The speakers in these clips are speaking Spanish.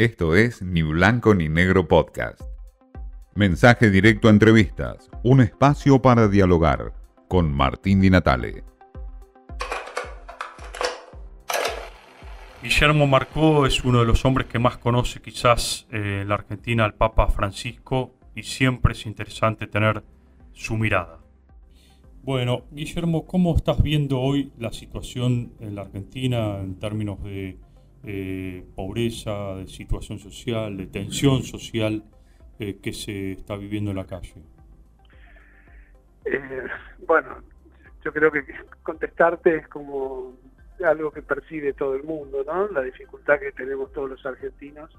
Esto es Ni Blanco ni Negro Podcast. Mensaje directo a entrevistas, un espacio para dialogar con Martín Di Natale. Guillermo Marcó es uno de los hombres que más conoce quizás eh, la Argentina al Papa Francisco y siempre es interesante tener su mirada. Bueno, Guillermo, ¿cómo estás viendo hoy la situación en la Argentina en términos de eh, pobreza, de situación social, de tensión social eh, que se está viviendo en la calle? Eh, bueno, yo creo que contestarte es como algo que percibe todo el mundo, ¿no? La dificultad que tenemos todos los argentinos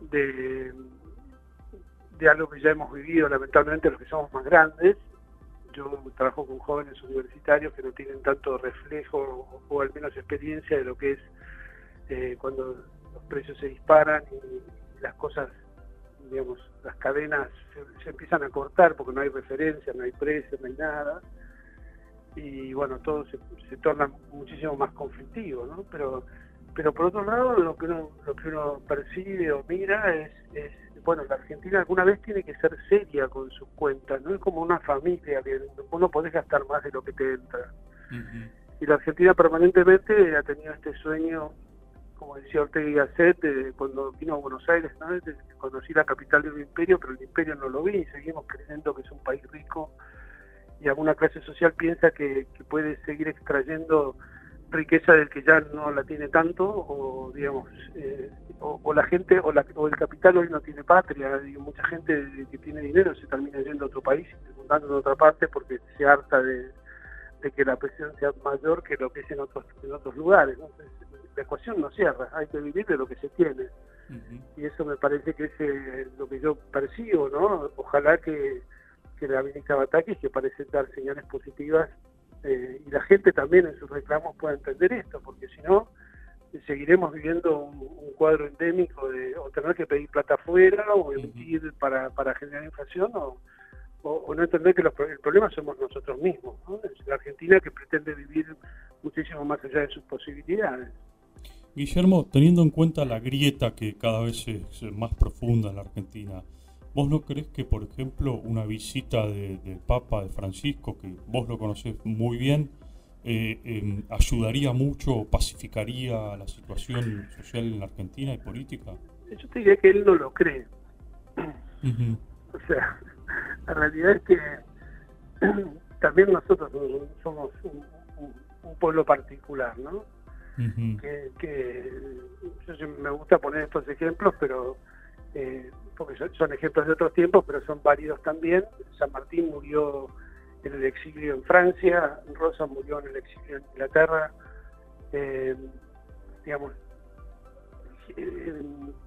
de, de algo que ya hemos vivido, lamentablemente los que somos más grandes. Yo trabajo con jóvenes universitarios que no tienen tanto reflejo o al menos experiencia de lo que es este, cuando los precios se disparan y, las cosas, digamos, las cadenas se, empiezan a cortar porque no hay referencia, no hay precios, no hay nada. Y bueno, todo se, torna muchísimo más conflictivo, ¿no? Pero, pero por otro lado, lo que uno, lo que uno percibe o mira es, bueno, la Argentina alguna vez tiene que ser seria con sus cuentas, no es como una familia que no podés gastar más de lo que te entra. Y la Argentina permanentemente ha tenido este sueño como decía Ortega y Gasset, cuando vino a Buenos Aires, ¿no? conocí la capital del imperio, pero el imperio no lo vi y seguimos creyendo que es un país rico y alguna clase social piensa que, puede seguir extrayendo riqueza del que ya no la tiene tanto o digamos eh, o, la gente o, el capital hoy no tiene patria y mucha gente que tiene dinero se termina yendo a otro país y fundando en otra parte porque se harta de, que la presión sea mayor que lo que es en otros lugares la ecuación no cierra, hay que vivir de lo que se tiene. Y eso me parece que es eh, lo que yo percibo, ¿no? Ojalá que, que la ministra Batakis, que parece dar señales positivas, eh, y la gente también en sus reclamos pueda entender esto, porque si no, seguiremos viviendo un, cuadro endémico de o tener que pedir plata afuera o emitir para, para generar inflación o, o, no entender que el problema somos nosotros mismos, ¿no? Es la Argentina que pretende vivir muchísimo más allá de sus posibilidades. Guillermo, teniendo en cuenta la grieta que cada vez es más profunda en la Argentina, ¿vos no crees que, por ejemplo, una visita del Papa de Francisco, que vos lo conocés muy bien, eh, em, ayudaría mucho, pacificaría la situación social en la Argentina y política? Yo te diría que él no lo cree. O sea, la realidad es que también nosotros somos un pueblo particular, ¿no? Que, yo me gusta poner estos ejemplos, pero eh, porque son, ejemplos de otros tiempos, pero son válidos también. San Martín murió en el exilio en Francia, Rosa murió en el exilio en Inglaterra, eh, digamos,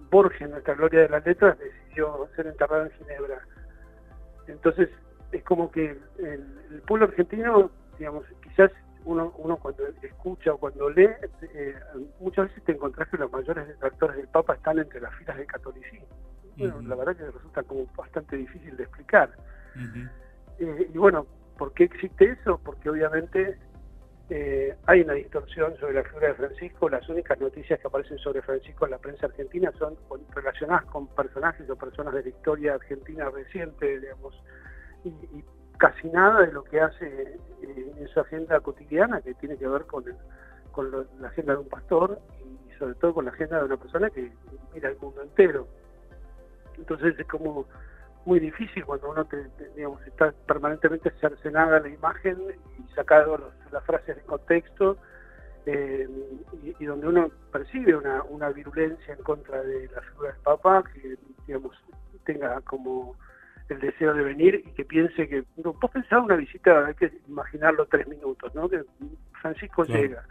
Borges, nuestra gloria de las letras, decidió ser enterrado en Ginebra. Entonces, es como que el pueblo argentino, digamos, quizás uno, uno cuando escucha o cuando lee, eh, muchas veces te encontrás que los mayores detractores del Papa están entre las filas del catolicismo. Bueno, la verdad que resulta como bastante difícil de explicar. Eh, y bueno, ¿por qué existe eso? Porque obviamente eh, hay una distorsión sobre la figura de Francisco. Las únicas noticias que aparecen sobre Francisco en la prensa argentina son relacionadas con personajes o personas de la historia argentina reciente, digamos. y casi nada de lo que hace eh, en su agenda cotidiana, que tiene que ver con, con la agenda de un pastor y sobre todo con la agenda de una persona que mira el mundo entero. Entonces es como muy difícil cuando uno digamos, está permanentemente cercenada la imagen y sacado las frases de contexto eh, y, donde uno percibe una, una virulencia en contra de la figura del Papa que digamos tenga como el deseo de venir y que piense que, no, vos pensás una visita, hay que imaginarlo tres minutos, ¿no? Que Francisco llega,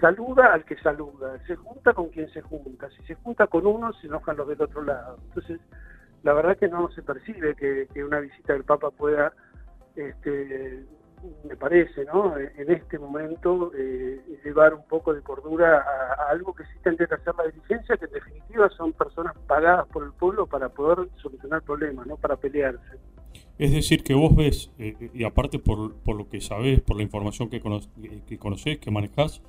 saluda al que saluda, se junta con quien se junta, si se junta con uno se enojan los del otro lado. Entonces, la verdad que no se percibe que, que una visita del Papa pueda este, me parece, ¿no? En este momento eh, llevar un poco de cordura a, algo que sí tendría que hacer la dirigencia, que en definitiva son personas pagadas por el pueblo para poder solucionar problemas, no para pelearse. Es decir, que vos ves, eh, y aparte por, por, lo que sabés, por la información que, cono que conocés, que manejás,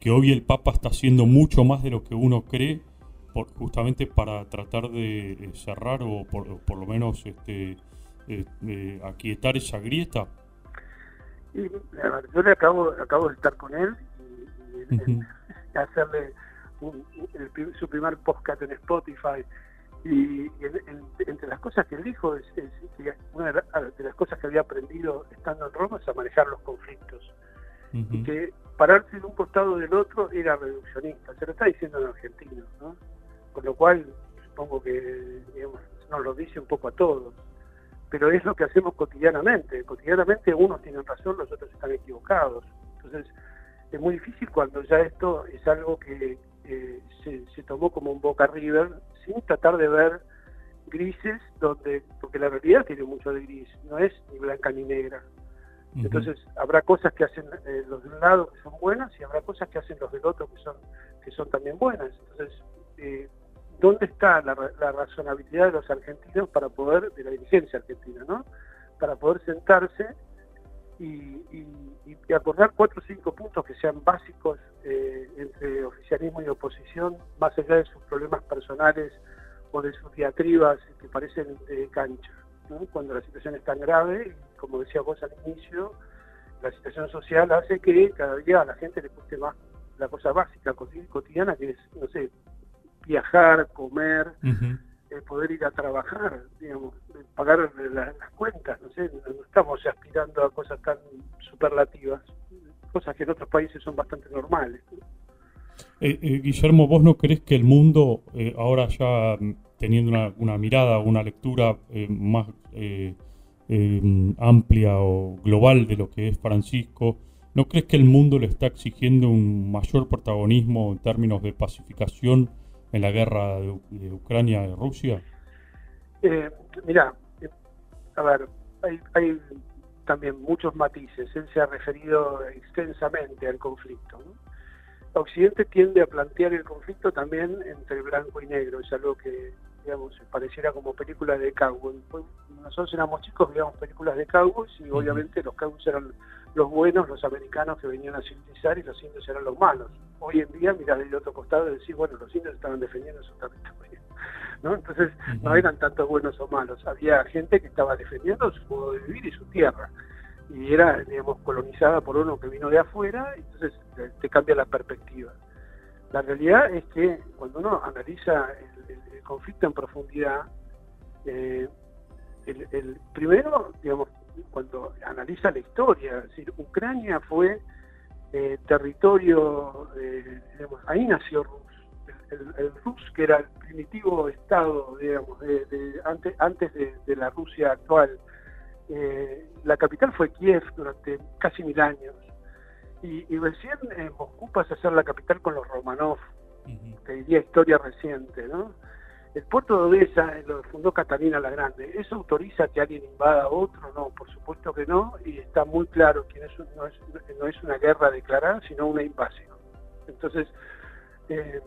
que hoy el Papa está haciendo mucho más de lo que uno cree justamente para tratar de eh, cerrar o por, lo menos este, eh, aquietar esa grieta? Yo le acabo, acabo de estar con él y, hacerle su primer podcast en Spotify. Y, entre las cosas que él dijo, es, una de, las cosas que había aprendido estando en Roma es a manejar los conflictos. Y que pararse de un costado del otro era reduccionista. Se lo está diciendo en argentino, ¿no? Con lo cual, supongo que nos lo dice un poco a todos. Pero es lo que hacemos cotidianamente. Cotidianamente unos tienen razón, los otros están equivocados. Entonces, es muy difícil cuando ya esto es algo que se, se, tomó como un Boca River, sin tratar de ver grises, donde porque la realidad tiene mucho de gris, no es ni blanca ni negra. Entonces habrá cosas que hacen eh, los de un lado que son buenas y habrá cosas que hacen los del otro que son que son también buenas. Entonces, eh, ¿dónde está la, razonabilidad de los argentinos para poder, de la dirigencia argentina, ¿no? Para poder sentarse y, acordar cuatro o cinco puntos que sean básicos eh, entre oficialismo y oposición, más allá de sus problemas personales o de sus diatribas que parecen de cancha. Cuando la situación es tan grave, como decía vos al inicio, la situación social hace que cada día a la gente le cueste más la cosa básica, cotidiana, que es, no sé, viajar, comer, eh, poder ir a trabajar, digamos, pagar las cuentas, no sé, no estamos aspirando a cosas tan superlativas, cosas que en otros países son bastante normales. Eh, eh, Guillermo, ¿vos no crees que el mundo, ahora ya teniendo una, una mirada, una lectura más amplia o global de lo que es Francisco, ¿no crees que el mundo le está exigiendo un mayor protagonismo en términos de pacificación en la guerra de, Ucrania y Rusia? Eh, mira, eh, a ver, hay, también muchos matices. Él se ha referido extensamente al conflicto. Occidente tiende a plantear el conflicto también entre blanco y negro. Es algo que, digamos, pareciera como película de cowboy. Nosotros éramos chicos, veíamos películas de cowboys y obviamente los cowboys eran los buenos, los americanos que venían a civilizar y los indios eran los malos. Hoy en día mirar del otro costado y decir, bueno, los indios estaban defendiendo su territorio. ¿no? Entonces no eran tantos buenos o malos, había gente que estaba defendiendo su modo de vivir y su tierra. Y era, digamos, colonizada por uno que vino de afuera, entonces te cambia la perspectiva. La realidad es que cuando uno analiza el, conflicto en profundidad, eh, el, primero, digamos, cuando analiza la historia, es decir, Ucrania fue eh, territorio, eh, digamos, ahí nació Rus, el, Rus que era el primitivo estado, digamos, de, antes, antes de, la Rusia actual. La capital fue Kiev durante casi mil años y, recién Moscú pasa a ser la capital con los Romanov, que diría historia reciente, ¿no? El puerto de Odessa lo fundó Catalina la Grande. ¿Eso autoriza que alguien invada a otro? No, por supuesto que no, y está muy claro que no es, no es, una guerra declarada, sino una invasión. Entonces, eh,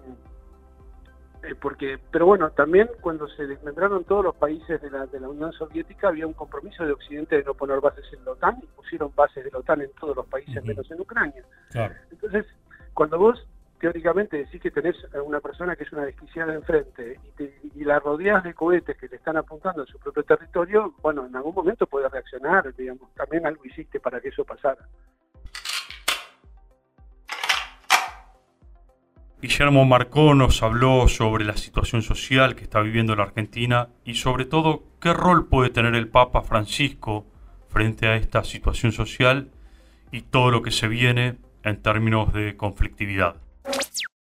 eh, porque, pero bueno, también cuando se desmembraron todos los países de la, de la Unión Soviética había un compromiso de Occidente de no poner bases en la OTAN y pusieron bases de la OTAN en todos los países menos en Ucrania. Entonces, cuando vos teóricamente decís que tenés a una persona que es una desquiciada enfrente y, la rodeas de cohetes que te están apuntando a su propio territorio, bueno, en algún momento puede reaccionar, digamos, también algo hiciste para que eso pasara. Guillermo Marcó nos habló sobre la situación social que está viviendo la Argentina y sobre todo qué rol puede tener el Papa Francisco frente a esta situación social y todo lo que se viene en términos de conflictividad.